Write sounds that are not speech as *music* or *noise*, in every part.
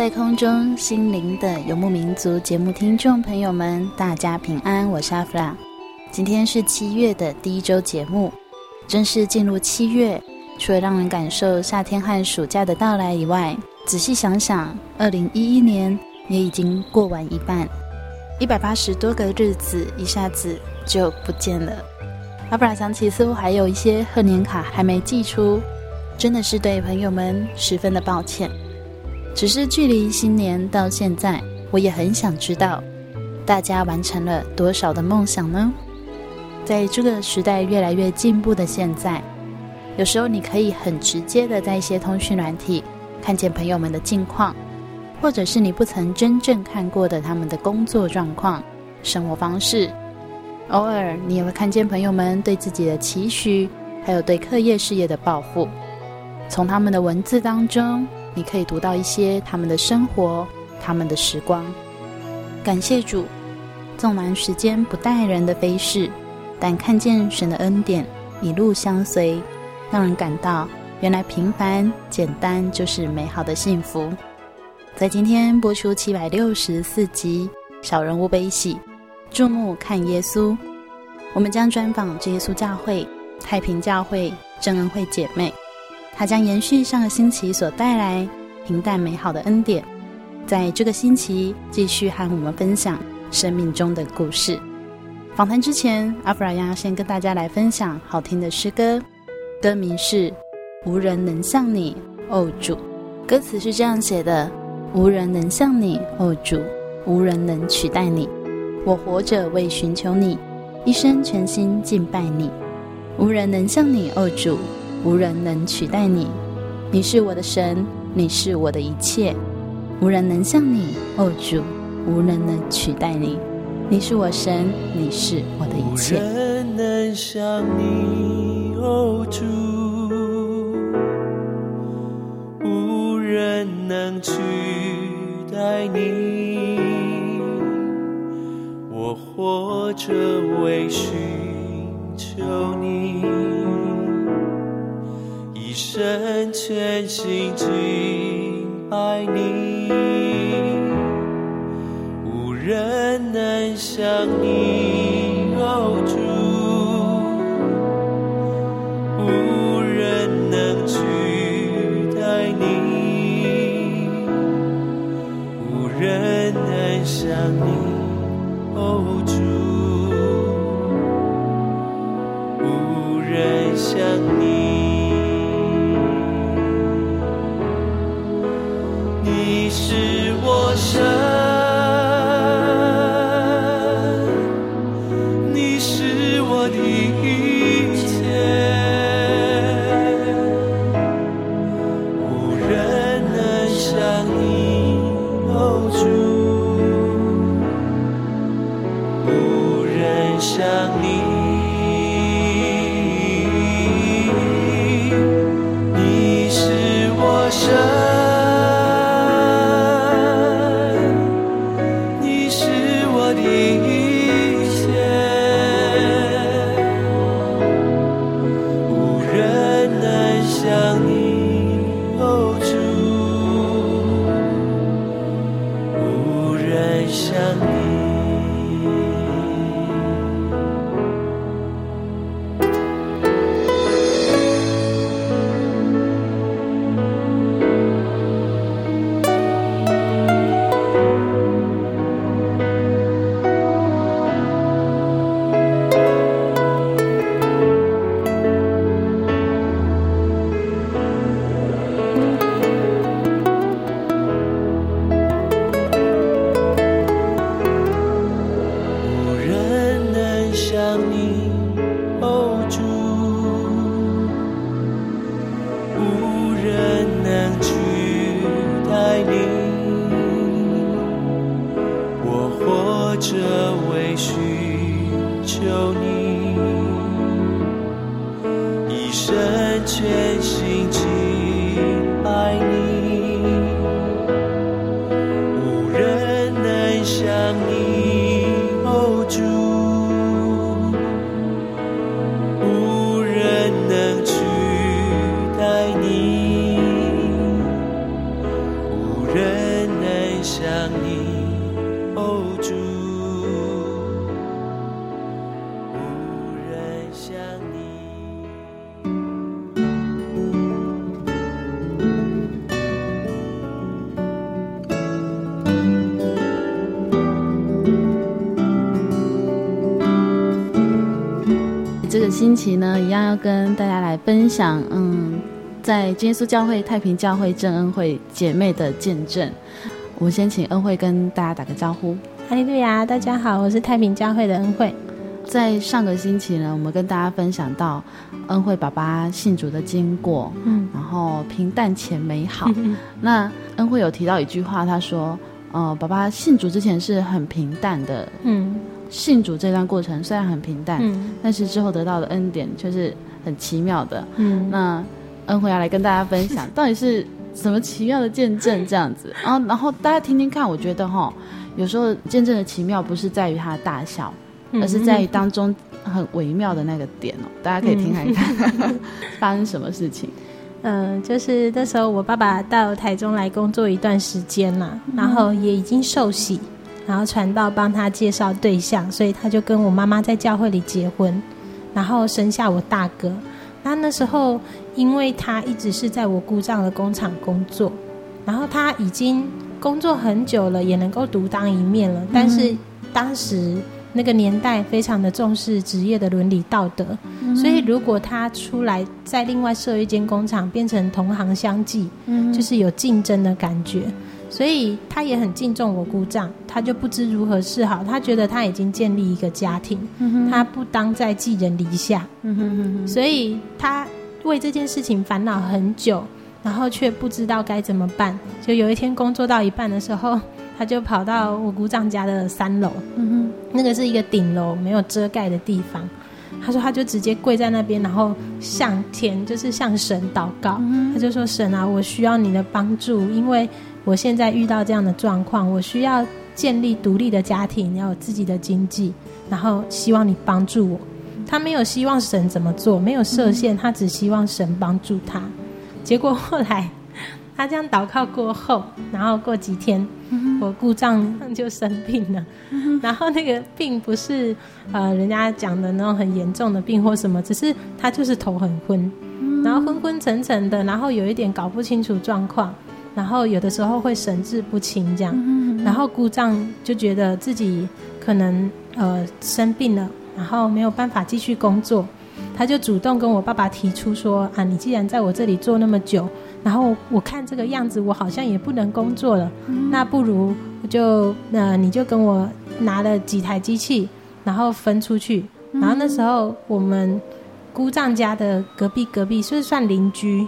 在空中，心灵的游牧民族节目听众朋友们，大家平安，我是阿弗拉。今天是七月的第一周节目，正式进入七月，除了让人感受夏天和暑假的到来以外，仔细想想，二零一一年也已经过完一半，一百八十多个日子一下子就不见了。阿弗拉想起似乎还有一些贺年卡还没寄出，真的是对朋友们十分的抱歉。只是距离新年到现在，我也很想知道，大家完成了多少的梦想呢？在这个时代越来越进步的现在，有时候你可以很直接的在一些通讯软体看见朋友们的近况，或者是你不曾真正看过的他们的工作状况、生活方式。偶尔你也会看见朋友们对自己的期许，还有对课业事业的抱负，从他们的文字当中。你可以读到一些他们的生活，他们的时光。感谢主，纵然时间不待人的飞逝，但看见神的恩典一路相随，让人感到原来平凡简单就是美好的幸福。在今天播出七百六十四集《小人物悲喜》，注目看耶稣，我们将专访耶稣教会太平教会正恩惠姐妹。他将延续上个星期所带来平淡美好的恩典，在这个星期继续和我们分享生命中的故事。访谈之前，阿弗拉要先跟大家来分享好听的诗歌，歌名是《无人能像你，哦主》。歌词是这样写的：无人能像你，哦主，无人能取代你。我活着为寻求你，一生全心敬拜你。无人能像你，哦主。无人能取代你，你是我的神，你是我的一切，无人能像你，哦主，无人能取代你，你是我神，你是我的一切。无人能像你，哦主，无人能取代你，我活着为寻求你。一生全心敬拜你，无人能像你，期呢，一样要跟大家来分享，嗯，在耶稣教会太平教会正恩惠姐妹的见证。我们先请恩惠跟大家打个招呼。哈利路亚，大家好，我是太平教会的恩惠。在上个星期呢，我们跟大家分享到恩惠爸爸信主的经过，嗯，然后平淡且美好。嗯、*laughs* 那恩惠有提到一句话，他说，呃，爸爸信主之前是很平淡的，嗯。信主这段过程虽然很平淡，嗯，但是之后得到的恩典却是很奇妙的。嗯，那恩惠要来跟大家分享，到底是什么奇妙的见证这样子？*laughs* 然后，然后大家听听看。我觉得哈，有时候见证的奇妙不是在于它的大小，而是在于当中很微妙的那个点哦。大家可以听看看 *laughs* 发生什么事情。嗯，就是那时候我爸爸到台中来工作一段时间了，然后也已经受洗。然后传道帮他介绍对象，所以他就跟我妈妈在教会里结婚，然后生下我大哥。那那时候，因为他一直是在我姑丈的工厂工作，然后他已经工作很久了，也能够独当一面了。但是当时那个年代非常的重视职业的伦理道德，所以如果他出来在另外设一间工厂，变成同行相忌，就是有竞争的感觉。所以他也很敬重我姑丈，他就不知如何是好。他觉得他已经建立一个家庭，嗯、他不当再寄人篱下。嗯、哼哼哼，所以他为这件事情烦恼很久，然后却不知道该怎么办。就有一天工作到一半的时候，他就跑到我姑丈家的三楼，嗯，那个是一个顶楼，没有遮盖的地方。他说他就直接跪在那边，然后向天，就是向神祷告。嗯、他就说：“神啊，我需要你的帮助，因为。”我现在遇到这样的状况，我需要建立独立的家庭，要有自己的经济，然后希望你帮助我。他没有希望神怎么做，没有设限，他只希望神帮助他。结果后来他这样祷告过后，然后过几天，我故障就生病了。然后那个病不是呃人家讲的那种很严重的病或什么，只是他就是头很昏，然后昏昏沉沉的，然后有一点搞不清楚状况。然后有的时候会神志不清这样，然后姑丈就觉得自己可能呃生病了，然后没有办法继续工作，他就主动跟我爸爸提出说啊，你既然在我这里做那么久，然后我看这个样子我好像也不能工作了，那不如就那、呃、你就跟我拿了几台机器，然后分出去，然后那时候我们姑丈家的隔壁隔壁是算邻居？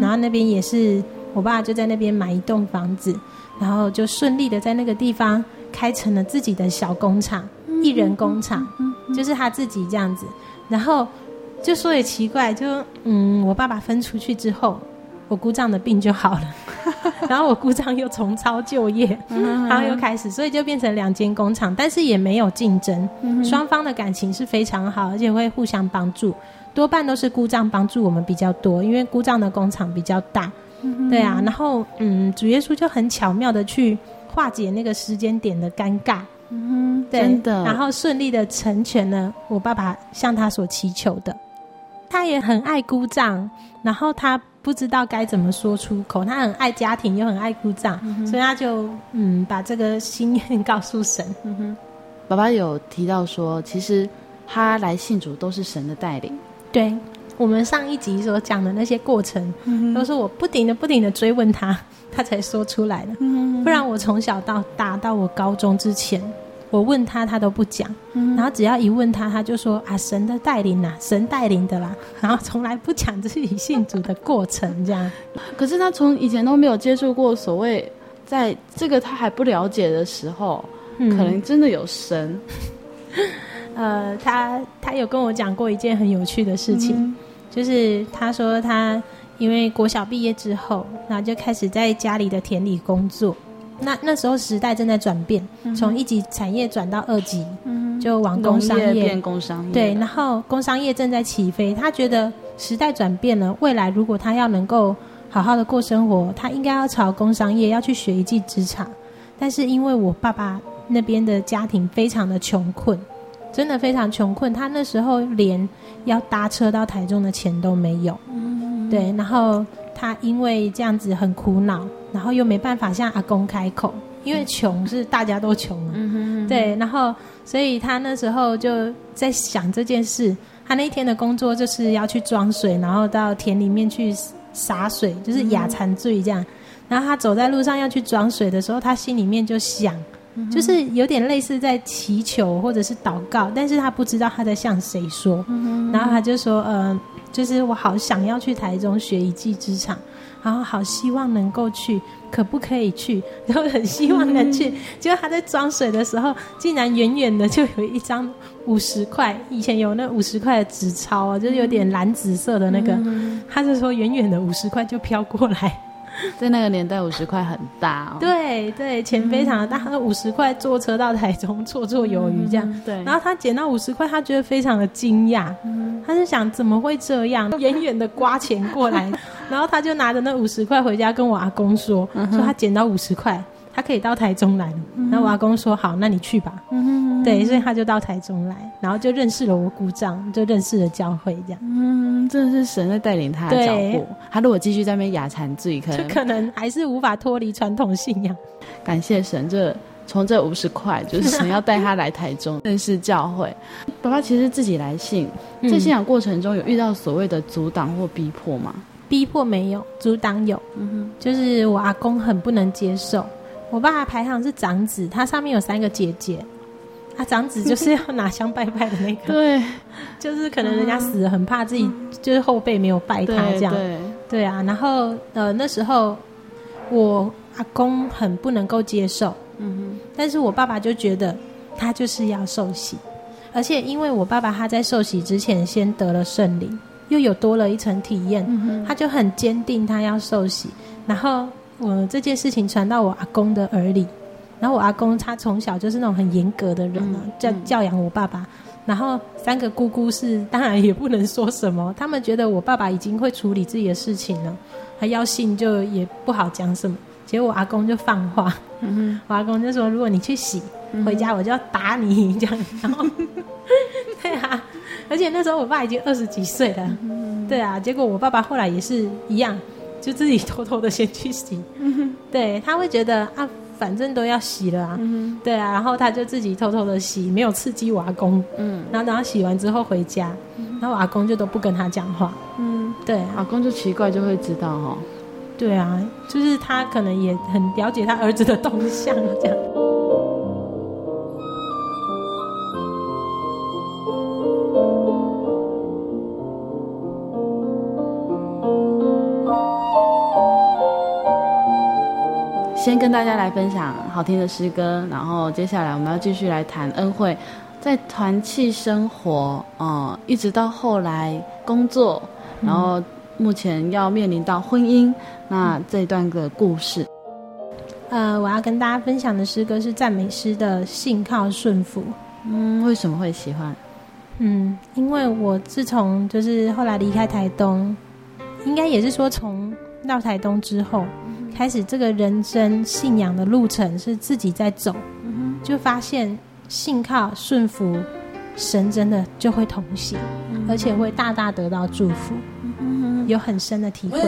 然后那边也是。我爸就在那边买一栋房子，然后就顺利的在那个地方开成了自己的小工厂，一人工厂，就是他自己这样子。然后就说也奇怪，就嗯，我爸爸分出去之后，我姑丈的病就好了。*laughs* 然后我姑丈又重操旧业，然后又开始，所以就变成两间工厂，但是也没有竞争，双方的感情是非常好，而且会互相帮助，多半都是姑丈帮助我们比较多，因为姑丈的工厂比较大，对啊，然后嗯，主耶稣就很巧妙的去化解那个时间点的尴尬，嗯，真的，然后顺利的成全了我爸爸向他所祈求的，他也很爱姑丈，然后他。不知道该怎么说出口，他很爱家庭，又很爱姑丈，嗯、所以他就嗯把这个心愿告诉神。嗯哼，爸爸有提到说，其实他来信主都是神的带领。对，我们上一集所讲的那些过程，嗯、都是我不停的、不停的追问他，*laughs* 他才说出来的。嗯、不然我从小到大到我高中之前。我问他，他都不讲，嗯、然后只要一问他，他就说啊，神的带领呐，神带领的啦，*laughs* 然后从来不讲自己信主的过程，这样。*laughs* 可是他从以前都没有接触过所谓，在这个他还不了解的时候，嗯、可能真的有神。呃，他他有跟我讲过一件很有趣的事情，嗯、就是他说他因为国小毕业之后，然后就开始在家里的田里工作。那那时候时代正在转变，从、嗯、一级产业转到二级，嗯、就往工商业变工商业。对，然后工商业正在起飞，他觉得时代转变了，未来如果他要能够好好的过生活，他应该要朝工商业要去学一技之长。但是因为我爸爸那边的家庭非常的穷困，真的非常穷困，他那时候连要搭车到台中的钱都没有。嗯、对，然后。他因为这样子很苦恼，然后又没办法向阿公开口，因为穷是大家都穷嘛。对，然后所以他那时候就在想这件事。他那一天的工作就是要去装水，然后到田里面去洒水，就是亚残醉这样。嗯、然后他走在路上要去装水的时候，他心里面就想，嗯、就是有点类似在祈求或者是祷告，但是他不知道他在向谁说。嗯、然后他就说，嗯、呃。就是我好想要去台中学一技之长，然后好希望能够去，可不可以去？*laughs* 然后很希望能去。结果他在装水的时候，竟然远远的就有一张五十块，以前有那五十块的纸钞啊，就是有点蓝紫色的那个。他就说远远的五十块就飘过来。*laughs* 在那个年代，五十块很大哦。对对，钱非常的大。他五十块坐车到台中绰绰有余这样。嗯、对。然后他捡到五十块，他觉得非常的惊讶。嗯、他就想怎么会这样？远远的刮钱过来，*laughs* 然后他就拿着那五十块回家跟我阿公说，嗯、说他捡到五十块。他可以到台中来了，然后我阿公说好，那你去吧。嗯、哼对，所以他就到台中来，然后就认识了我姑丈，就认识了教会这样。嗯，真的是神在带领他的脚步。他如果继续在那边亚残罪，可能就可能还是无法脱离传统信仰。感谢神，这从这五十块就是神要带他来台中 *laughs* 认识教会。爸爸其实自己来信，在信仰过程中有遇到所谓的阻挡或逼迫吗？逼迫没有，阻挡有。嗯哼，就是我阿公很不能接受。我爸排行是长子，他上面有三个姐姐，他长子就是要拿香拜拜的那个，对，就是可能人家死了，很怕自己就是后辈没有拜他这样，对，对啊。然后呃那时候我阿公很不能够接受，嗯哼，但是我爸爸就觉得他就是要受洗，而且因为我爸爸他在受洗之前先得了圣灵，又有多了一层体验，嗯，他就很坚定他要受洗，然后。我这件事情传到我阿公的耳里，然后我阿公他从小就是那种很严格的人啊，教教养我爸爸。然后三个姑姑是当然也不能说什么，*laughs* 他们觉得我爸爸已经会处理自己的事情了，他要信就也不好讲什么。结果我阿公就放话，嗯、我阿公就说：“如果你去洗，回家我就要打你。*laughs* ”这样，然后 *laughs* 对啊，而且那时候我爸已经二十几岁了，嗯、对啊。结果我爸爸后来也是一样。就自己偷偷的先去洗，对，他会觉得啊，反正都要洗了啊，对啊，然后他就自己偷偷的洗，没有刺激我阿公，嗯，然后等他洗完之后回家，嗯、然后我阿公就都不跟他讲话，嗯，对，阿公就奇怪就会知道哦，对啊，就是他可能也很了解他儿子的动向这样。先跟大家来分享好听的诗歌，然后接下来我们要继续来谈恩惠，在团契生活，嗯，一直到后来工作，然后目前要面临到婚姻那这段的故事。呃，我要跟大家分享的诗歌是赞美诗的《信靠顺服》。嗯，为什么会喜欢？嗯，因为我自从就是后来离开台东，应该也是说从到台东之后，嗯、开始这个人生信仰的路程是自己在走，嗯、就发现信靠顺服神真的就会同行，嗯、而且会大大得到祝福，嗯、有很深的体会。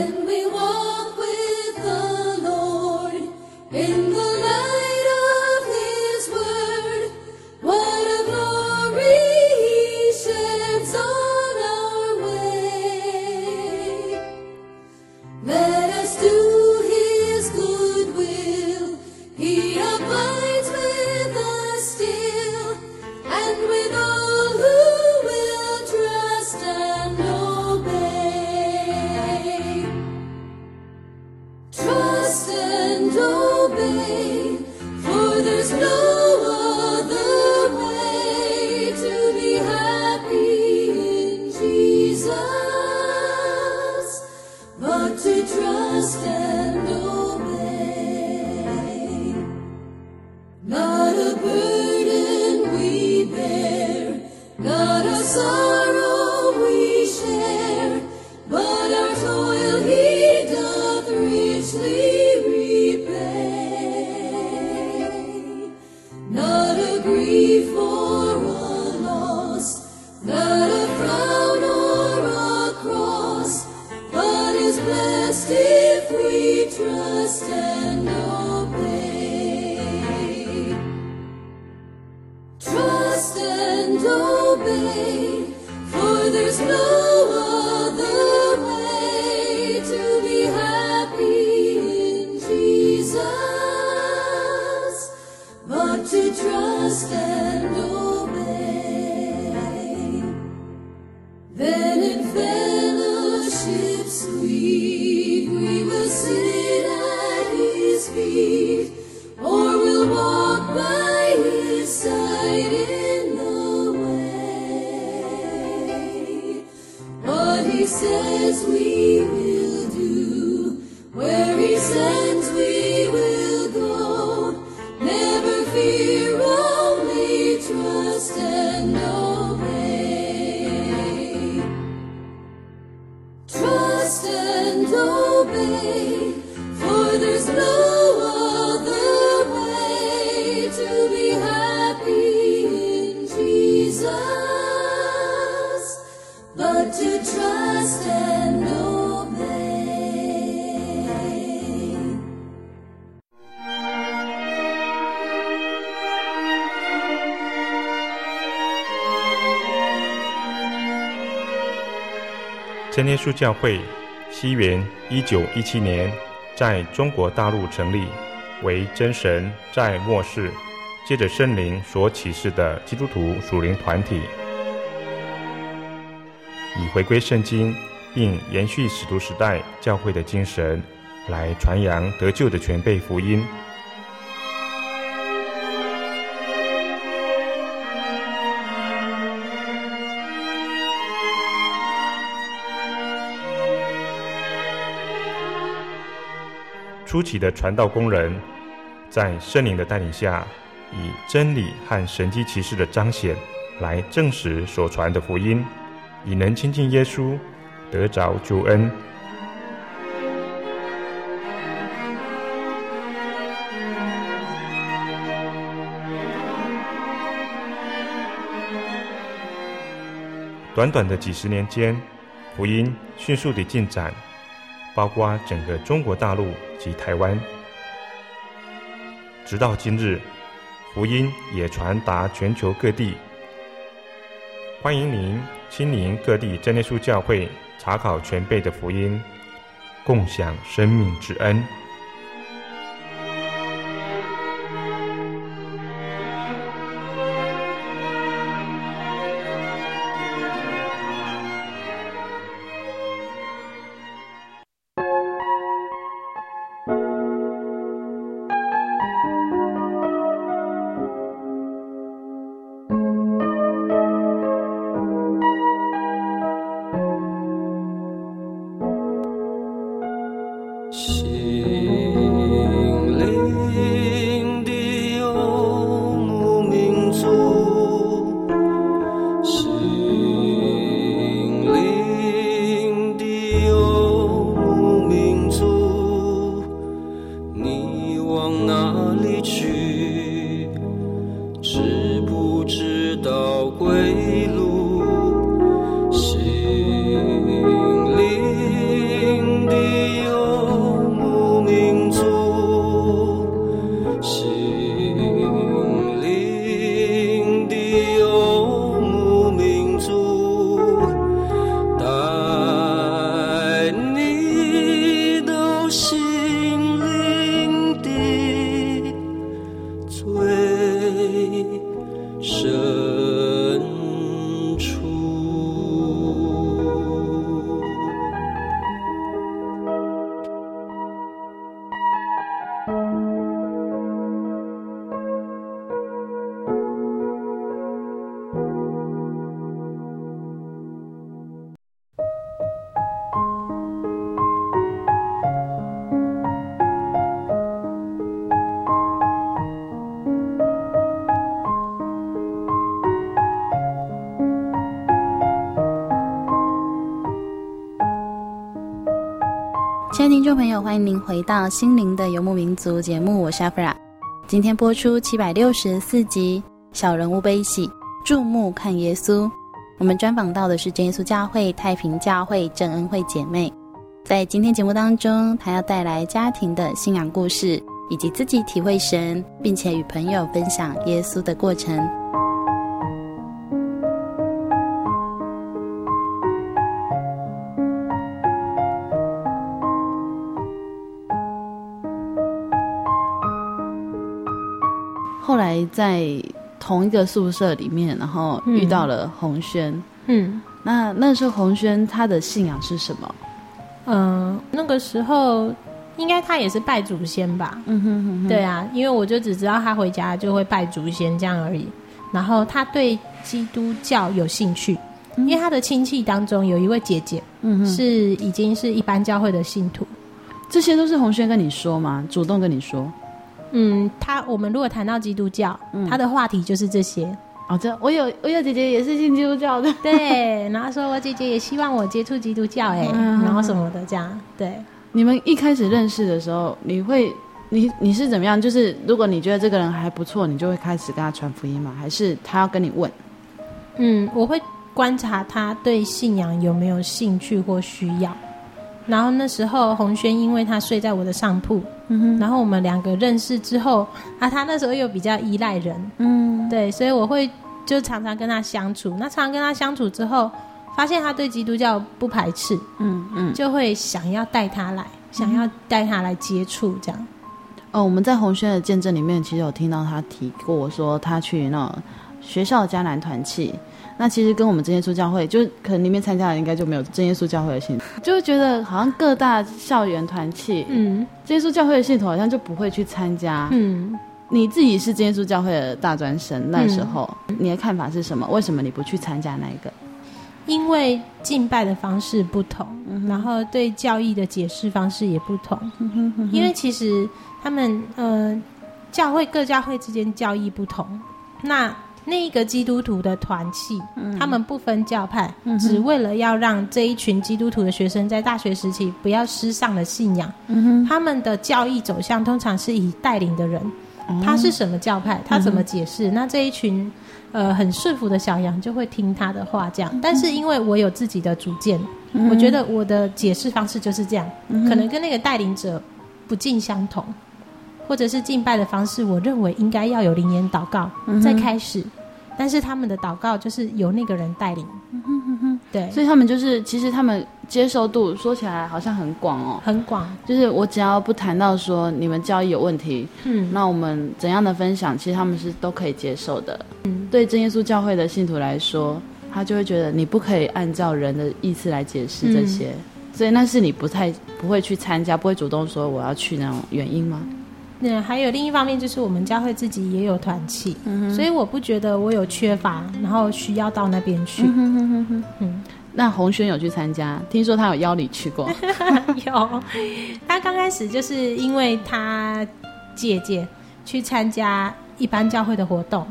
真耶稣教会，西元一九一七年在中国大陆成立，为真神在末世借着圣灵所启示的基督徒属灵团体，以回归圣经并延续使徒时代教会的精神，来传扬得救的全备福音。初期的传道工人，在圣灵的带领下，以真理和神迹奇事的彰显，来证实所传的福音，以能亲近耶稣，得着救恩。短短的几十年间，福音迅速地进展。包括整个中国大陆及台湾，直到今日，福音也传达全球各地。欢迎您亲临各地真耶稣教会，查考全辈的福音，共享生命之恩。亲爱的听众朋友，欢迎您回到《心灵的游牧民族》节目，我是阿弗拉。今天播出七百六十四集《小人物悲喜》，注目看耶稣。我们专访到的是真耶稣教会太平教会郑恩惠姐妹。在今天节目当中，她要带来家庭的信仰故事，以及自己体会神，并且与朋友分享耶稣的过程。在同一个宿舍里面，然后遇到了红轩。嗯那那时候红轩他的信仰是什么？嗯、呃，那个时候应该他也是拜祖先吧？嗯哼哼哼，对啊，因为我就只知道他回家就会拜祖先这样而已。然后他对基督教有兴趣，因为他的亲戚当中有一位姐姐，是已经是一般教会的信徒。这些都是红轩跟你说吗？主动跟你说？嗯，他我们如果谈到基督教，嗯他的话题就是这些。哦，这我有我有姐姐也是信基督教的。*laughs* 对，然后说我姐姐也希望我接触基督教，哎、嗯然后什么的这样。对，你们一开始认识的时候，你会你你是怎么样？就是如果你觉得这个人还不错，你就会开始跟他传福音吗？还是他要跟你问？嗯，我会观察他对信仰有没有兴趣或需要。然后那时候红轩因为他睡在我的上铺，嗯哼，然后我们两个认识之后，啊，他那时候又比较依赖人，嗯，对，所以我会就常常跟他相处。那常常跟他相处之后，发现他对基督教不排斥，嗯嗯。就会想要带他来，想要带他来接触这样。哦，我们在红轩的见证里面，其实有听到他提过，说他去那种学校的迦南团契。那其实跟我们真耶稣教会，就可能里面参加的应该就没有真耶稣教会的信徒，就会觉得好像各大校园团契，嗯真耶稣教会的信徒好像就不会去参加。嗯，你自己是真耶稣教会的大专生，那时候、你的看法是什么？为什么你不去参加那一个？因为敬拜的方式不同，然后对教义的解释方式也不同。因为其实他们呃，教会各教会之间教义不同，那那一个基督徒的团契，他们不分教派，只为了要让这一群基督徒的学生在大学时期不要失丧了信仰。他们的教义走向通常是以带领的人，他是什么教派，他怎么解释，那这一群。呃，很顺服的小羊就会听他的话，这样。但是因为我有自己的主见，嗯、我觉得我的解释方式就是这样，嗯、可能跟那个带领者不尽相同，或者是敬拜的方式，我认为应该要有灵言祷告、嗯、再开始，但是他们的祷告就是由那个人带领。嗯、对，所以他们就是，其实他们接受度说起来好像很广哦，很广。就是我只要不谈到说你们教义有问题，嗯，那我们怎样的分享，其实他们是都可以接受的。嗯，对真耶稣教会的信徒来说，他就会觉得你不可以按照人的意思来解释这些，嗯、所以那是你不太不会去参加，不会主动说我要去那种原因吗？对，还有另一方面就是我们教会自己也有团契，嗯、所以我不觉得我有缺乏，然后需要到那边去。嗯哼哼哼嗯，那红轩有去参加，听说他有邀你去过。*laughs* 有，他刚开始就是因为他姐姐去参加一般教会的活动，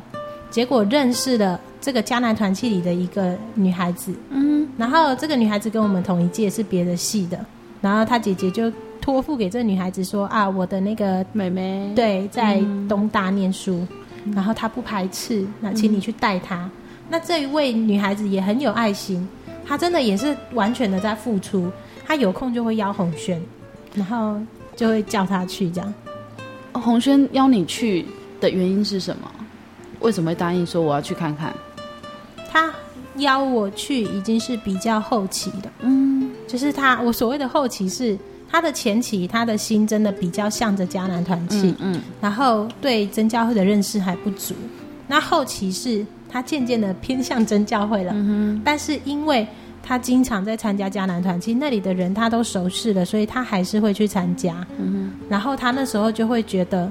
结果认识了这个迦南团契里的一个女孩子。嗯，然后这个女孩子跟我们同一届，是别的系的，然后他姐姐就。托付给这女孩子说啊，我的那个妹妹，对，在东大念书，嗯、然后她不排斥，那请你去带她。那这一位女孩子也很有爱心，她真的也是完全的在付出。她有空就会邀红轩，然后就会叫她去这样。哦，红轩邀你去的原因是什么？为什么会答应说我要去看看？他邀我去已经是比较后期的，嗯，就是他我所谓的后期是他的前期，他的心真的比较向着迦南团契，嗯，嗯，然后对真教会的认识还不足。那后期是他渐渐的偏向真教会了，嗯，但是因为他经常在参加迦南团契，那里的人他都熟识了，所以他还是会去参加，嗯，然后他那时候就会觉得。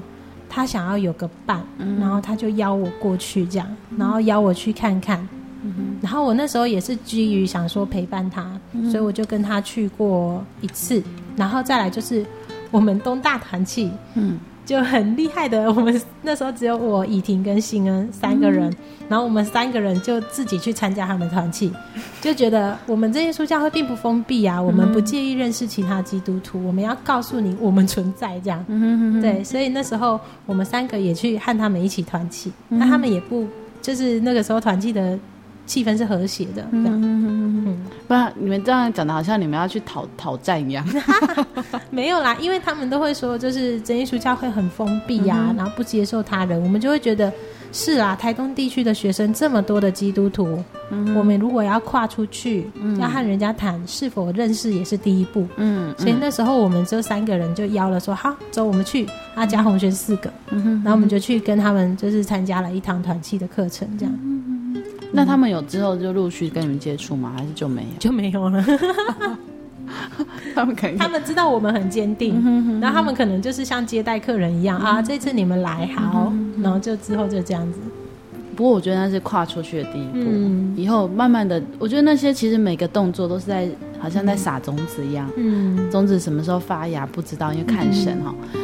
他想要有个伴，嗯、然后他就邀我过去，这样，然后邀我去看看。嗯、然后我那时候也是基于想说陪伴他，嗯、所以我就跟他去过一次。然后再来就是我们东大团契，嗯。就很厉害的，我们那时候只有我、以婷跟新恩三个人，嗯、然后我们三个人就自己去参加他们的团契，就觉得我们这些书教会并不封闭啊，我们不介意认识其他基督徒，我们要告诉你我们存在这样，对，所以那时候我们三个也去和他们一起团契，那、嗯、他们也不就是那个时候团契的。气氛是和谐的，嗯嗯嗯，不然你们这样讲的好像你们要去讨讨战一样，*laughs* 没有啦，因为他们都会说，就是真耶稣教会很封闭呀、啊，嗯、然后不接受他人，我们就会觉得是啊，台东地区的学生这么多的基督徒，嗯、我们如果要跨出去，嗯、要和人家谈是否认识也是第一步，嗯，所以那时候我们这三个人就邀了说，好，走，我们去，阿加红轩四个，嗯、然后我们就去跟他们就是参加了一堂团契的课程，这样。那他们有之后就陆续跟你们接触吗？还是就没有？就没有了。他们肯定，他们知道我们很坚定，嗯、哼哼哼，然后他们可能就是像接待客人一样、嗯、啊，这次你们来好，然后就之后就这样子。不过我觉得那是跨出去的第一步，嗯、以后慢慢的，我觉得那些其实每个动作都是在，好像在撒种子一样。嗯，种子什么时候发芽不知道，因为看神哈。嗯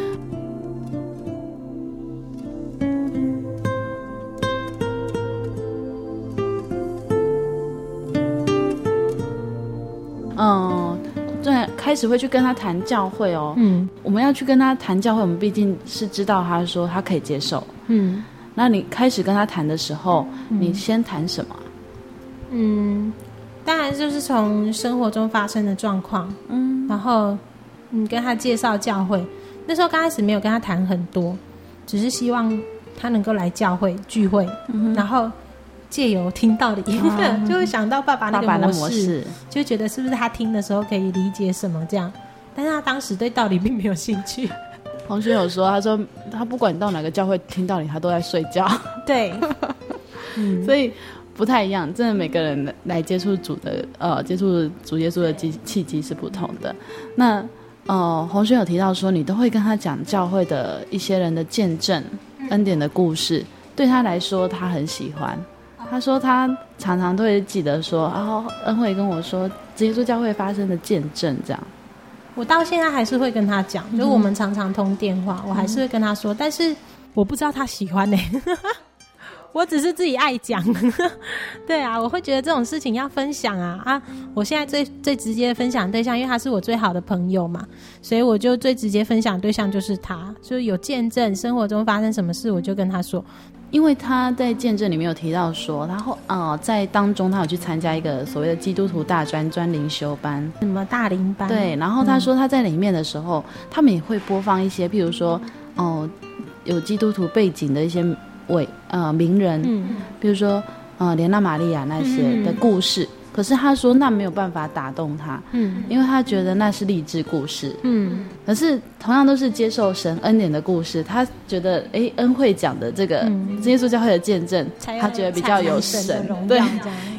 嗯，对，开始会去跟他谈教会哦。嗯，我们要去跟他谈教会，我们毕竟是知道他说他可以接受。嗯，那你开始跟他谈的时候，嗯、你先谈什么？嗯，当然就是从生活中发生的状况。嗯，然后你跟他介绍教会。那时候刚开始没有跟他谈很多，只是希望他能够来教会聚会。嗯，然后。借由听道理，就会想到爸爸那个模式，模式就觉得是不是他听的时候可以理解什么这样？但是他当时对道理并没有兴趣。*laughs* 洪轩有说，他说他不管到哪个教会听道理，他都在睡觉。对，*laughs* 所以不太一样。真的，每个人来接触主的呃，接触主耶稣的契契机是不同的。那呃，洪轩有提到说，你都会跟他讲教会的一些人的见证、恩典的故事，对他来说，他很喜欢。他说他常常都会记得说，然后恩惠跟我说，基督教会发生的见证这样。我到现在还是会跟他讲，嗯、就我们常常通电话，我还是会跟他说，嗯、但是我不知道他喜欢呢、欸。*laughs* 我只是自己爱讲，*laughs* 对啊，我会觉得这种事情要分享啊啊！我现在最最直接的分享对象，因为他是我最好的朋友嘛，所以我就最直接分享对象就是他，就是有见证，生活中发生什么事，我就跟他说。因为他在见证里面有提到说，他后啊在当中他有去参加一个所谓的基督徒大专专灵修班，什么大灵班？对，然后他说他在里面的时候，嗯、他们也会播放一些，譬如说哦有基督徒背景的一些伟呃名人，嗯，比如说呃莲娜玛利亚那些的故事。嗯可是他说那没有办法打动他，嗯，因为他觉得那是励志故事，嗯。可是同样都是接受神恩典的故事，他觉得哎，恩惠讲的这个耶稣教会的见证，他觉得比较有神，对，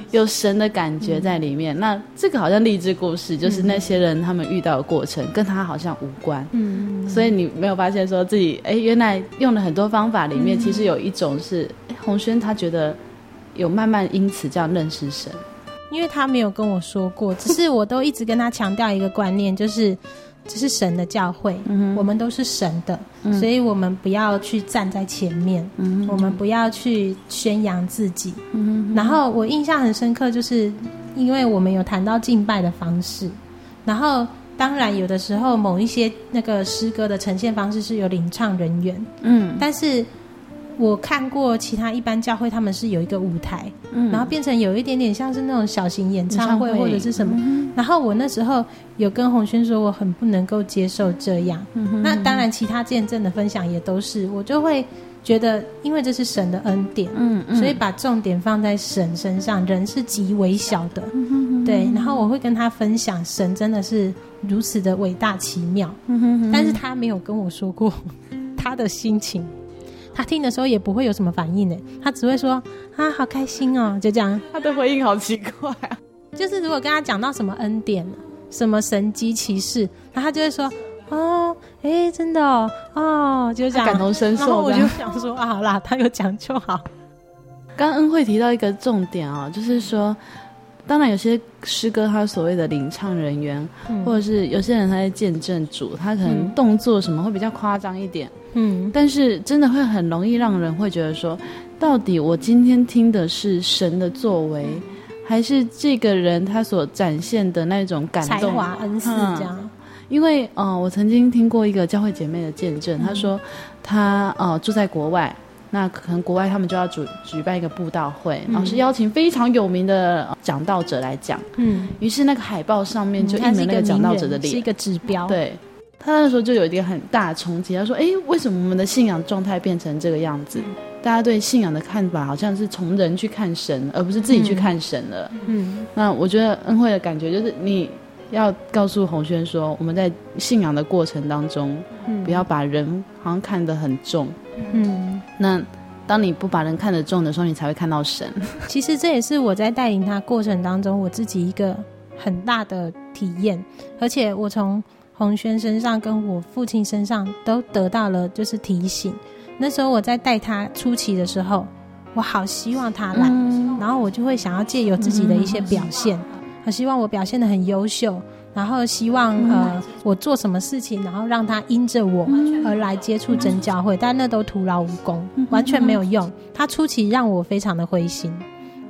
有神的感觉在里面。那这个好像励志故事，就是那些人他们遇到的过程，跟他好像无关，嗯。所以你没有发现说自己哎，原来用了很多方法里面，其实有一种是洪轩他觉得有慢慢因此这样认识神。因为他没有跟我说过，只是我都一直跟他强调一个观念，就是这是神的教会，嗯、我们都是神的，嗯、所以我们不要去站在前面，嗯、我们不要去宣扬自己。嗯、然后我印象很深刻，就是因为我们有谈到敬拜的方式，然后当然有的时候某一些那个诗歌的呈现方式是有领唱人员，嗯，但是我看过其他一般教会，他们是有一个舞台，嗯，然后变成有一点点像是那种小型演唱会或者是什么。嗯、然后我那时候有跟红轩说，我很不能够接受这样。嗯、哼那当然，其他见证的分享也都是，我就会觉得，因为这是神的恩典，嗯，嗯所以把重点放在神身上，人是极微小的，对。然后我会跟他分享，神真的是如此的伟大奇妙，但是他没有跟我说过 *laughs* 他的心情。他听的时候也不会有什么反应呢，他只会说啊，好开心哦，就这样。*laughs* 他的回应好奇怪啊，就是如果跟他讲到什么恩典、什么神迹奇事，然后他就会说哦，哎，真的哦，哦，就这样感同身受。然后我就想说啊，好啦，他有讲就好。刚恩惠提到一个重点哦，就是说。当然，有些诗歌他所谓的领唱人员，嗯、或者是有些人他在见证主，他可能动作什么会比较夸张一点。嗯，但是真的会很容易让人会觉得说，到底我今天听的是神的作为，嗯、还是这个人他所展现的那种感动、才华、恩赐这样？嗯、因为，嗯、呃，我曾经听过一个教会姐妹的见证，她、嗯、说她呃住在国外。那可能国外他们就要举举办一个布道会，然后是邀请非常有名的讲道者来讲。嗯，于是那个海报上面就印了那个讲道者的脸，是一个指标。对，他那时候就有一个很大的冲击，他说：“哎，为什么我们的信仰状态变成这个样子？大家对信仰的看法好像是从人去看神，而不是自己去看神了。”嗯，那我觉得恩惠的感觉就是你要告诉红轩说，我们在信仰的过程当中，不要把人好像看得很重。嗯，那当你不把人看得重的时候，你才会看到神。*laughs* 其实这也是我在带领他过程当中，我自己一个很大的体验，而且我从红轩身上跟我父亲身上都得到了就是提醒。那时候我在带他初期的时候，我好希望他来，嗯、然后我就会想要借由自己的一些表现，好希望我表现的很优秀。然后希望呃我做什么事情，然后让他因着我而来接触真教会，但那都徒劳无功，完全没有用。他初期让我非常的灰心，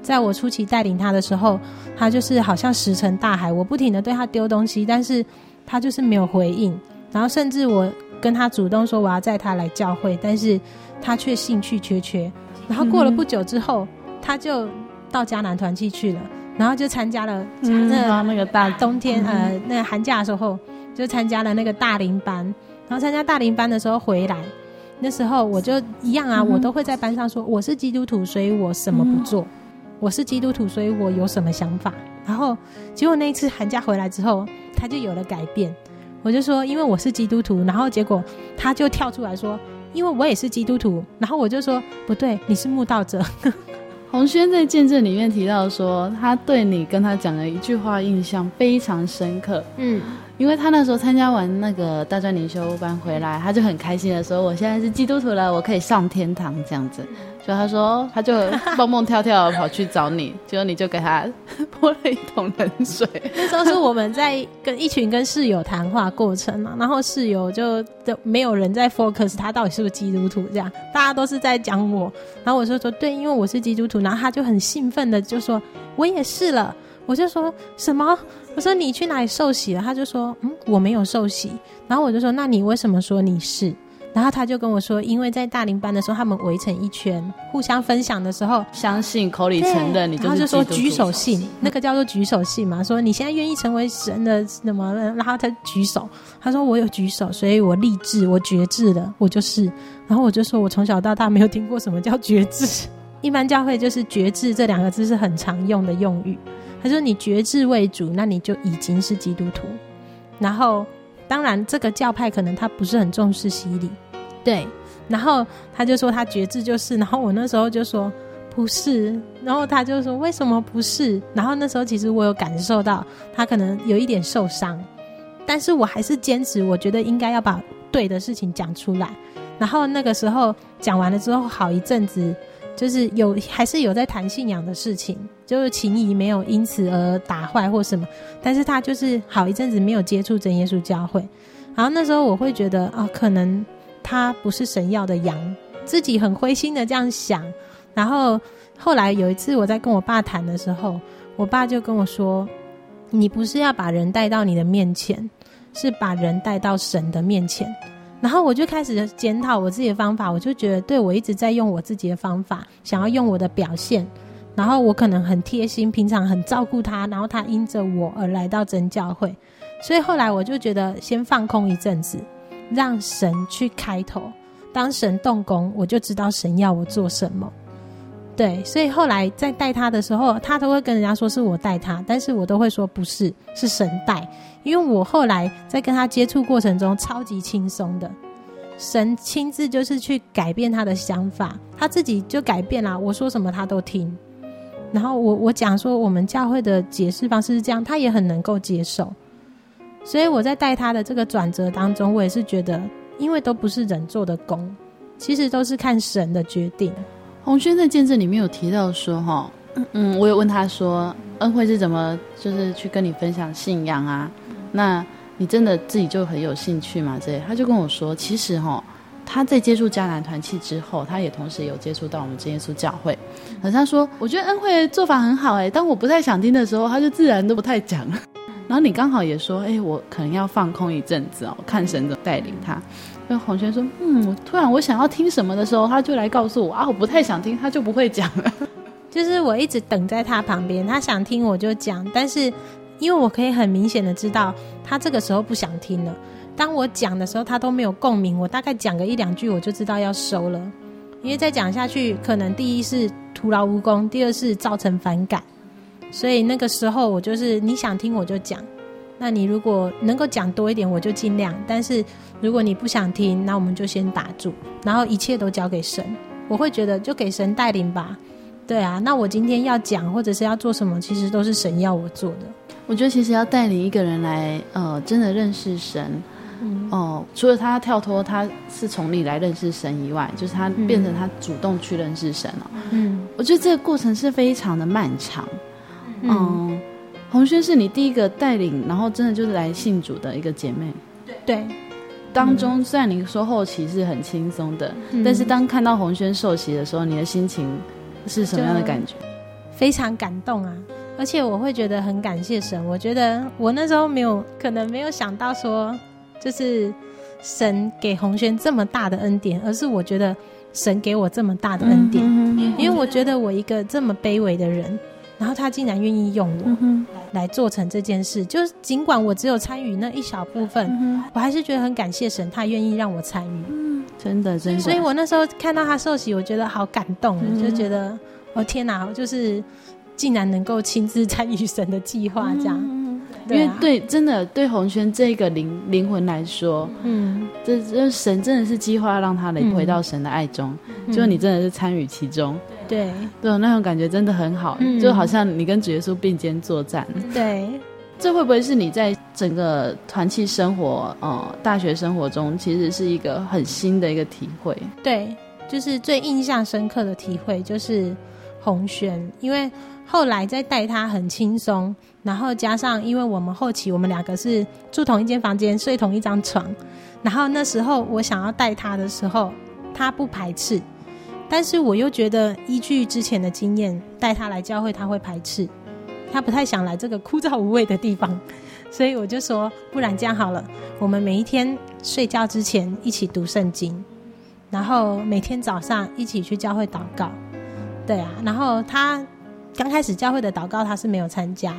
在我初期带领他的时候，他就是好像石沉大海，我不停的对他丢东西，但是他就是没有回应。然后甚至我跟他主动说我要载他来教会，但是他却兴趣缺缺。然后过了不久之后，他就到迦南团契去了。然后就参加了那个那个大冬天呃那个寒假的时候，就参加了那个大龄班。然后参加大龄班的时候回来，那时候我就一样啊，我都会在班上说我是基督徒，所以我什么不做；我是基督徒，所以我有什么想法。然后结果那一次寒假回来之后，他就有了改变。我就说因为我是基督徒，然后结果他就跳出来说因为我也是基督徒。然后我就说不对，你是慕道者。*laughs* 红轩在见证里面提到说，他对你跟他讲的一句话印象非常深刻。嗯，因为他那时候参加完那个大专灵修班回来，他就很开心的说：“我现在是基督徒了，我可以上天堂。”这样子。所以他说，他就蹦蹦跳跳跑去找你，*laughs* 结果你就给他 *laughs* 泼了一桶冷水。那时候是我们在跟一群跟室友谈话过程嘛，然后室友就都没有人在 focus 他到底是不是基督徒，这样大家都是在讲我。然后我就说对，因为我是基督徒。然后他就很兴奋的就说我也是了。我就说什么？我说你去哪里受洗了？他就说嗯，我没有受洗。然后我就说那你为什么说你是？然后他就跟我说，因为在大灵班的时候，他们围成一圈，互相分享的时候，相信口里承认你就是，然后就说举手信，那个叫做举手信嘛，说你现在愿意成为神的什么？然后他举手，他说我有举手，所以我立志，我决志了，我就是。然后我就说我从小到大没有听过什么叫决志，一般教会就是决志这两个字是很常用的用语。他说你决志为主，那你就已经是基督徒。然后当然这个教派可能他不是很重视洗礼。对，然后他就说他觉知就是，然后我那时候就说不是，然后他就说为什么不是？然后那时候其实我有感受到他可能有一点受伤，但是我还是坚持，我觉得应该要把对的事情讲出来。然后那个时候讲完了之后，好一阵子就是有还是有在谈信仰的事情，就是情谊没有因此而打坏或什么，但是他就是好一阵子没有接触真耶稣教会。然后那时候我会觉得啊、可能。他不是神要的羊，自己很灰心的这样想。然后后来有一次我在跟我爸谈的时候，我爸就跟我说：“你不是要把人带到你的面前，是把人带到神的面前。然后我就开始检讨我自己的方法，我就觉得，对，我一直在用我自己的方法，想要用我的表现，然后我可能很贴心，平常很照顾他，然后他因着我而来到真教会，所以后来我就觉得先放空一阵子，让神去开头，当神动工，我就知道神要我做什么。对，所以后来在带他的时候，他都会跟人家说是我带他，但是我都会说不是，是神带。因为我后来在跟他接触过程中超级轻松的，神亲自就是去改变他的想法，他自己就改变了。我说什么他都听，然后我我讲说我们教会的解释方式是这样，他也很能够接受。所以我在带他的这个转折当中，我也是觉得，因为都不是人做的工，其实都是看神的决定。洪轩在见证里面有提到说，哈，嗯，我有问他说，恩惠是怎么就是去跟你分享信仰啊？那你真的自己就很有兴趣吗？这他就跟我说，其实哈，他在接触迦南团契之后，他也同时有接触到我们真耶稣教会。可是他说，我觉得恩惠做法很好哎，当我不太想听的时候，他就自然都不太讲了。然后你刚好也说，哎，我可能要放空一阵子哦，看神怎么带领他。那黄轩说，嗯，突然我想要听什么的时候，他就来告诉我啊，我不太想听，他就不会讲了。*laughs* 就是我一直等在他旁边，他想听我就讲，但是。因为我可以很明显的知道他这个时候不想听了。当我讲的时候，他都没有共鸣。我大概讲个一两句，我就知道要收了。因为再讲下去，可能第一是徒劳无功，第二是造成反感。所以那个时候，我就是你想听我就讲。那你如果能够讲多一点，我就尽量。但是如果你不想听，那我们就先打住，然后一切都交给神。我会觉得就给神带领吧。对啊，那我今天要讲或者是要做什么，其实都是神要我做的。我觉得其实要带领一个人来，呃，真的认识神，哦、嗯呃，除了他跳脱他是从你来认识神以外，就是他变成他主动去认识神了。嗯，我觉得这个过程是非常的漫长。嗯，鸿、呃、轩是你第一个带领，然后真的就是来信主的一个姐妹。对，当中虽然你说后期是很轻松的，嗯、但是当看到红轩受洗的时候，你的心情是什么样的感觉？非常感动啊！而且我会觉得很感谢神，我觉得我那时候没有可能没有想到说，就是神给红轩这么大的恩典，而是我觉得神给我这么大的恩典，因为我觉得我一个这么卑微的人，然后他竟然愿意用我来做成这件事，就是尽管我只有参与那一小部分，我还是觉得很感谢神，他愿意让我参与，真的真的。所以我那时候看到他受洗，我觉得好感动，就觉得哦天哪，就是。竟然能够亲自参与神的计划，这样，因为对，真的对红圈这个灵灵魂来说，嗯，这这神真的是计划让他能回到神的爱中，嗯、就你真的是参与其中，对，对，那种感觉真的很好，嗯、就好像你跟主耶稣并肩作战，对，这会不会是你在整个团契生活，呃，大学生活中，其实是一个很新的一个体会？对，就是最印象深刻的体会就是红轩，因为。后来再带他很轻松，然后加上因为我们后期我们两个是住同一间房间，睡同一张床，然后那时候我想要带他的时候，他不排斥，但是我又觉得依据之前的经验，带他来教会他会排斥，他不太想来这个枯燥无味的地方，所以我就说，不然这样好了，我们每一天睡觉之前一起读圣经，然后每天早上一起去教会祷告，对啊，然后他。刚开始教会的祷告他是没有参加，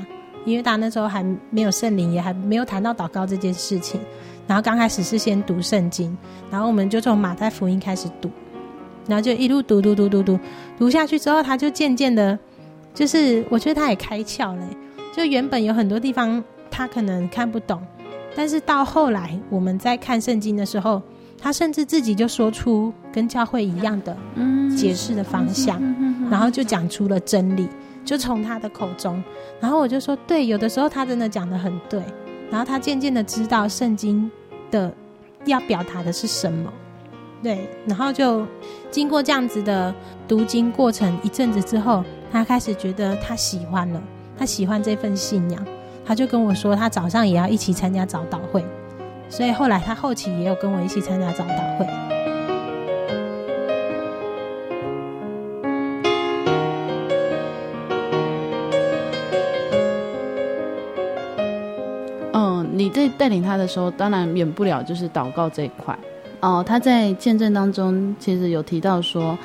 因为他那时候还没有圣灵，也还没有谈到祷告这件事情。然后刚开始是先读圣经，然后我们就从马太福音开始读，然后就一路读读读读读读下去之后，他就渐渐的，就是我觉得他也开窍了。就原本有很多地方他可能看不懂，但是到后来我们在看圣经的时候，他甚至自己就说出跟教会一样的解释的方向，然后就讲出了真理。就从他的口中，然后我就说，对，有的时候他真的讲的很对，然后他渐渐的知道圣经的要表达的是什么，对，然后就经过这样子的读经过程一阵子之后，他开始觉得他喜欢了，他喜欢这份信仰，他就跟我说，他早上也要一起参加早祷会，所以后来他后期也有跟我一起参加早祷会。嗯你在带领他的时候，当然免不了就是祷告这一块。哦，他在见证当中其实有提到说，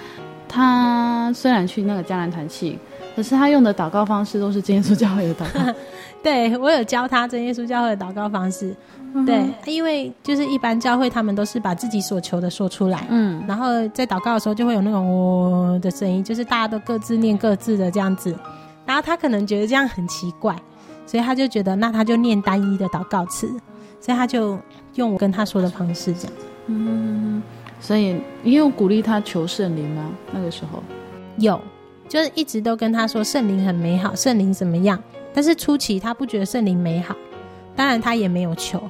他虽然去那个迦南团契，可是他用的祷告方式都是真耶稣教会的祷告。*laughs* 对，我有教他真耶稣教会的祷告方式。嗯、对，因为就是一般教会他们都是把自己所求的说出来，嗯，然后在祷告的时候就会有那种哦的声音，就是大家都各自念各自的这样子。然后他可能觉得这样很奇怪，所以他就觉得那他就念单一的祷告词，所以他就用我跟他说的方式这样。嗯，所以你有鼓励他求圣灵吗？那个时候有，就是一直都跟他说圣灵很美好，圣灵怎么样？但是初期他不觉得圣灵美好，当然他也没有求。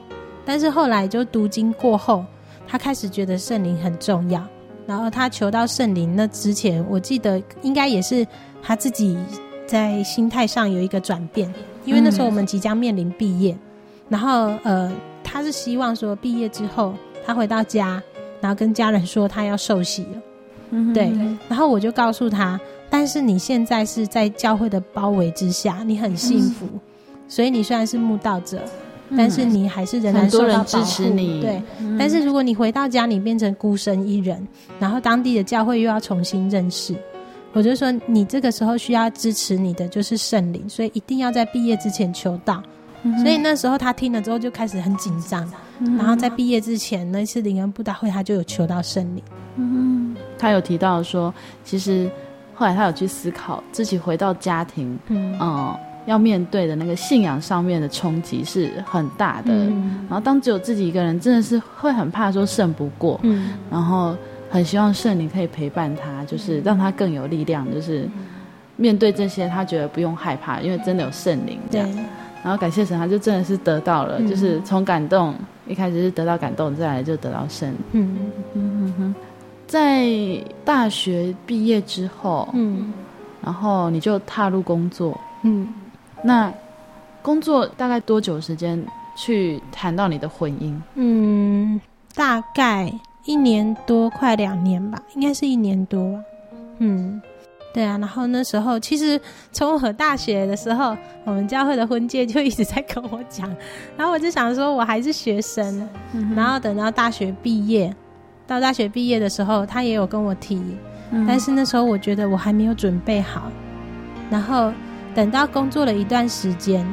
但是后来就读经过后，他开始觉得圣灵很重要。然后他求到圣灵那之前，我记得应该也是他自己在心态上有一个转变，因为那时候我们即将面临毕业，然后呃，他是希望说毕业之后他回到家，然后跟家人说他要受洗了。嗯，对。然后我就告诉他，但是你现在是在教会的包围之下，你很幸福，所以你虽然是慕道者。但是你还是仍然受到保护，支持你。对，但是如果你回到家你变成孤身一人，然后当地的教会又要重新认识，我就说你这个时候需要支持你的就是圣灵，所以一定要在毕业之前求道。所以那时候他听了之后就开始很紧张，然后在毕业之前那次灵恩布道会，他就有求到圣灵。嗯，他有提到说，其实后来他有去思考自己回到家庭，嗯。嗯要面对的那个信仰上面的冲击是很大的，嗯，然后当只有自己一个人，真的是会很怕说胜不过，嗯，然后很希望圣灵可以陪伴他，就是让他更有力量，就是面对这些，他觉得不用害怕，因为真的有圣灵这样。然后感谢神，他就真的是得到了，就是从感动一开始是得到感动，再来就得到圣灵。嗯嗯哼，在大学毕业之后，嗯，然后你就踏入工作，嗯。那工作大概多久时间去谈到你的婚姻？嗯，大概一年多，快两年吧，应该是一年多。嗯，对啊。然后那时候，其实从我大学的时候，我们教会的婚介就一直在跟我讲，然后我就想说，我还是学生。嗯。然后等到大学毕业，到大学毕业的时候，他也有跟我提，嗯。但是那时候我觉得我还没有准备好，然后。等到工作了一段时间，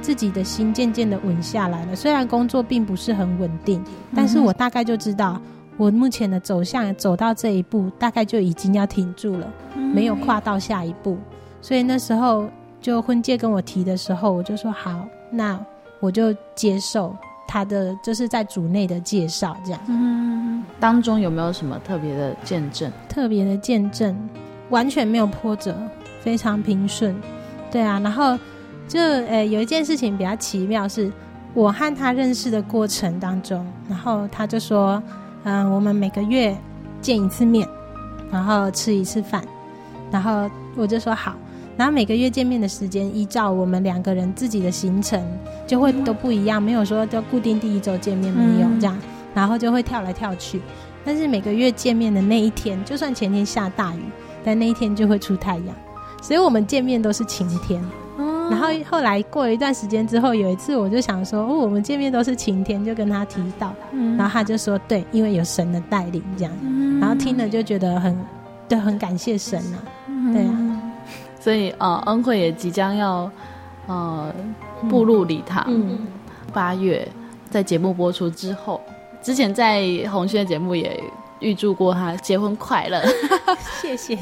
自己的心渐渐的稳下来了。虽然工作并不是很稳定，但是我大概就知道我目前的走向走到这一步，大概就已经要停住了，没有跨到下一步。所以那时候就婚介跟我提的时候，我就说好，那我就接受他的，就是在组内的介绍这样。嗯，当中有没有什么特别的见证？特别的见证，完全没有波折，非常平顺。对啊，然后就呃有一件事情比较奇妙，是我和他认识的过程当中，然后他就说，嗯、呃，我们每个月见一次面，然后吃一次饭，然后我就说好，然后每个月见面的时间依照我们两个人自己的行程就会都不一样，没有说就固定第一周见面没有这样，然后就会跳来跳去，但是每个月见面的那一天，就算前天下大雨，但那一天就会出太阳。所以我们见面都是晴天，哦，然后后来过了一段时间之后，有一次我就想说，哦，我们见面都是晴天，就跟他提到，嗯，然后他就说，对，因为有神的带领这样，嗯，然后听了就觉得很，对，很感谢神啊，嗯，对啊，*laughs* 所以呃，恩惠也即将要呃步入礼堂，嗯，八月在节目播出之后，之前在红轩的节目也预祝过他结婚快乐，*laughs* 谢谢。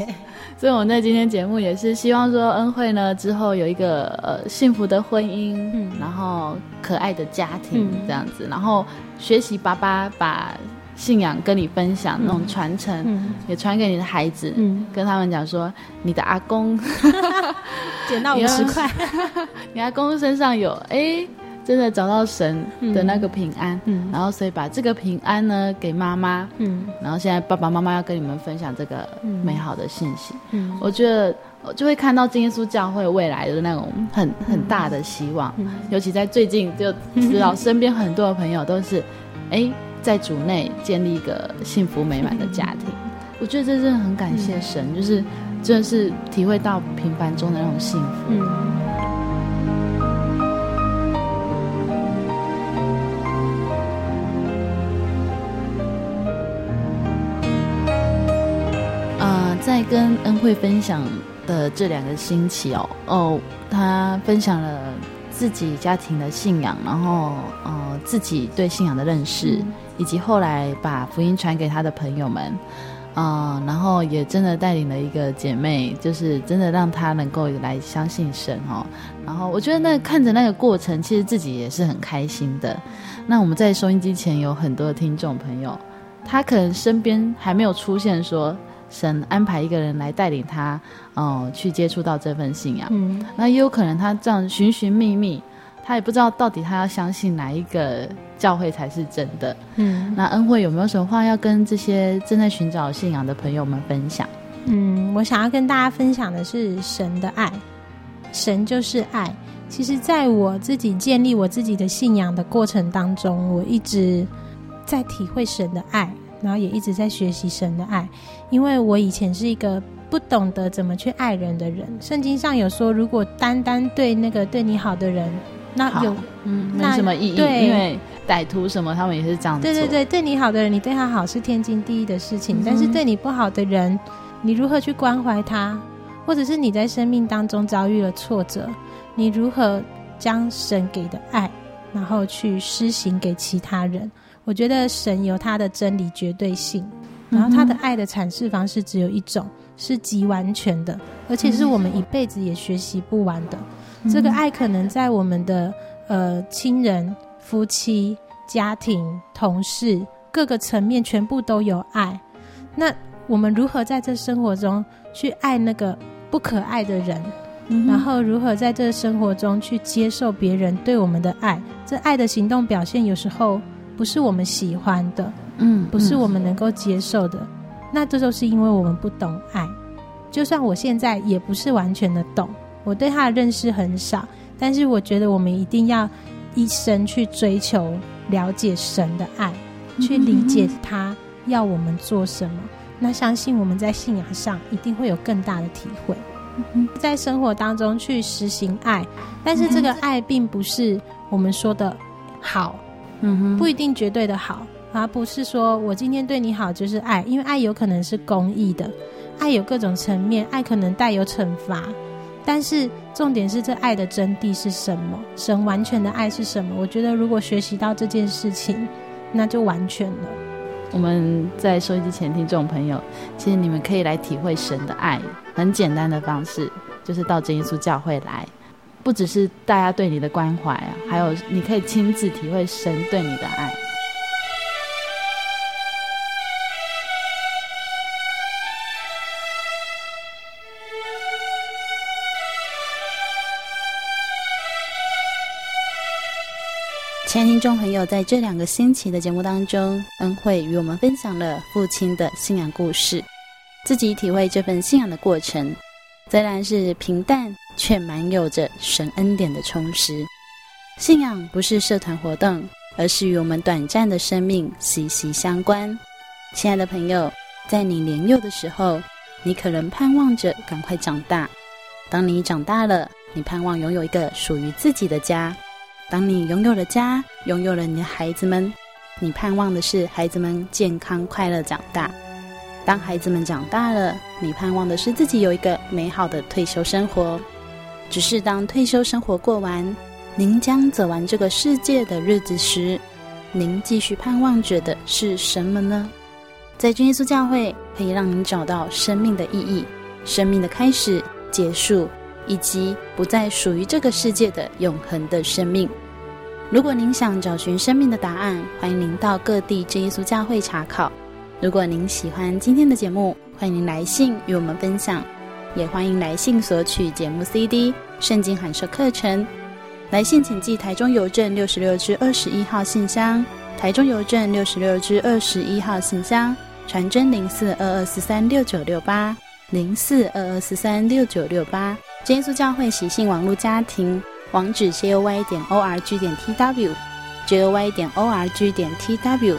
*laughs* 所以我们在今天节目也是希望说，恩惠呢之后有一个呃幸福的婚姻，嗯，然后可爱的家庭这样子，嗯、然后学习爸爸把信仰跟你分享那种传承，嗯、也传给你的孩子，嗯，跟他们讲说，你的阿公 *laughs* 捡到五十块，*laughs* 你阿公身上有哎。欸真的找到神的那个平安，嗯，然后所以把这个平安呢给妈妈，嗯，然后现在爸爸妈妈要跟你们分享这个美好的信息，嗯，我觉得就会看到真耶稣教会未来的那种很很大的希望，嗯，尤其在最近就知道身边很多的朋友都是，哎，在主内建立一个幸福美满的家庭，我觉得这真的很感谢神，就是真的是体会到平凡中的那种幸福，嗯。跟恩惠分享的这两个星期哦，哦，他分享了自己家庭的信仰，然后呃自己对信仰的认识，嗯、以及后来把福音传给他的朋友们。啊、嗯，然后也真的带领了一个姐妹，就是真的让她能够来相信神哦。然后我觉得那看着那个过程，其实自己也是很开心的。那我们在收音机前有很多的听众朋友，他可能身边还没有出现说神安排一个人来带领他哦、嗯、去接触到这份信仰。嗯，那也有可能他这样寻寻觅觅。他也不知道到底他要相信哪一个教会才是真的。嗯，那恩惠有没有什么话要跟这些正在寻找信仰的朋友们分享？嗯，我想要跟大家分享的是神的爱，神就是爱。其实，在我自己建立我自己的信仰的过程当中，我一直在体会神的爱，然后也一直在学习神的爱。因为我以前是一个不懂得怎么去爱人的人。圣经上有说，如果单单对那个对你好的人，那有嗯，没什么意义，对，因为歹徒什么他们也是这样子。对对对，对你好的人，你对他好是天经地义的事情。嗯、但是对你不好的人，你如何去关怀他？或者是你在生命当中遭遇了挫折，你如何将神给的爱，然后去施行给其他人？我觉得神有他的真理绝对性，然后他的爱的阐释方式只有一种，是极完全的，而且是我们一辈子也学习不完的。这个爱可能在我们的呃亲人、夫妻、家庭、同事各个层面全部都有爱。那我们如何在这生活中去爱那个不可爱的人？嗯、然后如何在这生活中去接受别人对我们的爱？这爱的行动表现有时候不是我们喜欢的，嗯，不是我们能够接受的。那这就是因为我们不懂爱。就算我现在也不是完全的懂。我对他的认识很少，但是我觉得我们一定要一生去追求了解神的爱，去理解他要我们做什么。那相信我们在信仰上一定会有更大的体会，在生活当中去实行爱。但是这个爱并不是我们说的好，嗯不一定绝对的好，而不是说我今天对你好就是爱，因为爱有可能是公益的，爱有各种层面，爱可能带有惩罚。但是重点是，这爱的真谛是什么？神完全的爱是什么？我觉得，如果学习到这件事情，那就完全了。我们在收音机前听众朋友，其实你们可以来体会神的爱，很简单的方式，就是到真耶稣教会来，不只是大家对你的关怀啊，还有你可以亲自体会神对你的爱。听众朋友，在这两个星期的节目当中，恩惠与我们分享了父亲的信仰故事，自己体会这份信仰的过程，虽然是平淡，却满有着神恩典的充实。信仰不是社团活动，而是与我们短暂的生命息息相关。亲爱的朋友，在你年幼的时候，你可能盼望着赶快长大；当你长大了，你盼望拥有一个属于自己的家。当你拥有了家，拥有了你的孩子们，你盼望的是孩子们健康快乐长大。当孩子们长大了，你盼望的是自己有一个美好的退休生活。只是当退休生活过完，您将走完这个世界的日子时，您继续盼望着的是什么呢？在真耶稣教会，可以让您找到生命的意义、生命的开始、结束。以及不再属于这个世界的永恒的生命。如果您想找寻生命的答案，欢迎您到各地真耶稣教会查考。如果您喜欢今天的节目，欢迎您来信与我们分享，也欢迎来信索取节目 CD、圣经函授课程。来信请寄台中邮政六十六至二十一号信箱，台中邮政六十六至二十一号信箱，传真零四二二四三六九六八零四二二四三六九六八。耶稣教会喜信网络家庭网址：joy 点 org 点 tw，joy 点 org 点 tw。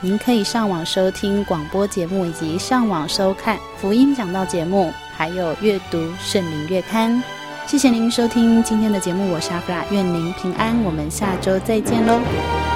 您可以上网收听广播节目，以及上网收看福音讲道节目，还有阅读圣灵月刊。谢谢您收听今天的节目，我是阿弗拉，愿您平安，我们下周再见喽。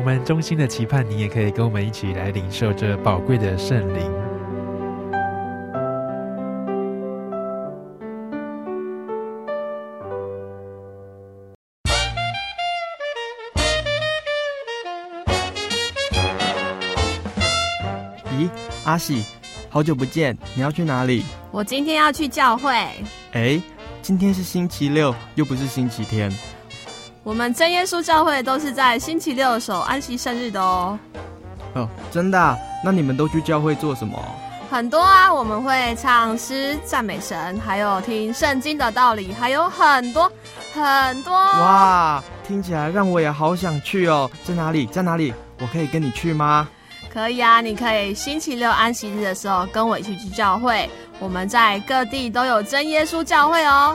我们衷心的期盼你也可以跟我们一起来领受这宝贵的圣灵。阿喜，好久不见，你要去哪里？我今天要去教会。哎，今天是星期六，又不是星期天。我们真耶稣教会都是在星期六守安息圣日的哦。哦，真的啊？那你们都去教会做什么？很多啊，我们会唱诗赞美神，还有听圣经的道理，还有很多很多。哇，听起来让我也好想去哦。在哪里？在哪里？我可以跟你去吗？可以啊，你可以星期六安息日的时候跟我一起去教会。我们在各地都有真耶稣教会哦。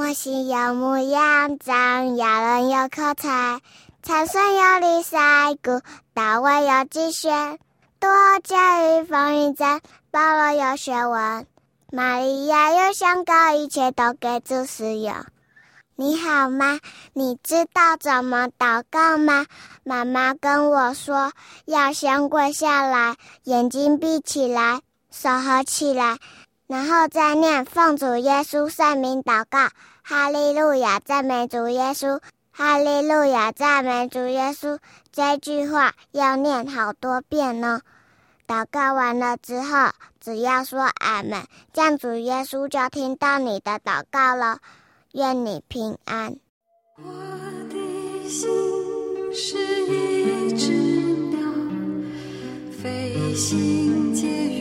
摩西有牧羊，长亚伦有口才，参孙有理赛谷，大卫有机旋，多加与风云赞，保罗有学问，玛利亚有香膏，一切都给主使用。你好吗？你知道怎么祷告吗？妈妈跟我说，要先跪下来，眼睛闭起来，手合起来，然后再念奉主耶稣圣名祷告。哈利路亚，赞美主耶稣！哈利路亚，赞美主耶稣！这句话要念好多遍呢。祷告完了之后，只要说阿门，这样主耶稣就听到你的祷告了。愿你平安。我的心是一只鸟，飞行介于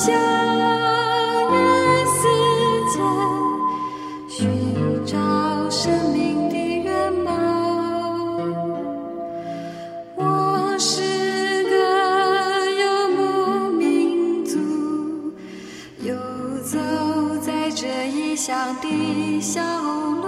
相约世界，寻找生命的我是个游牧民族，游走在这异乡的小路。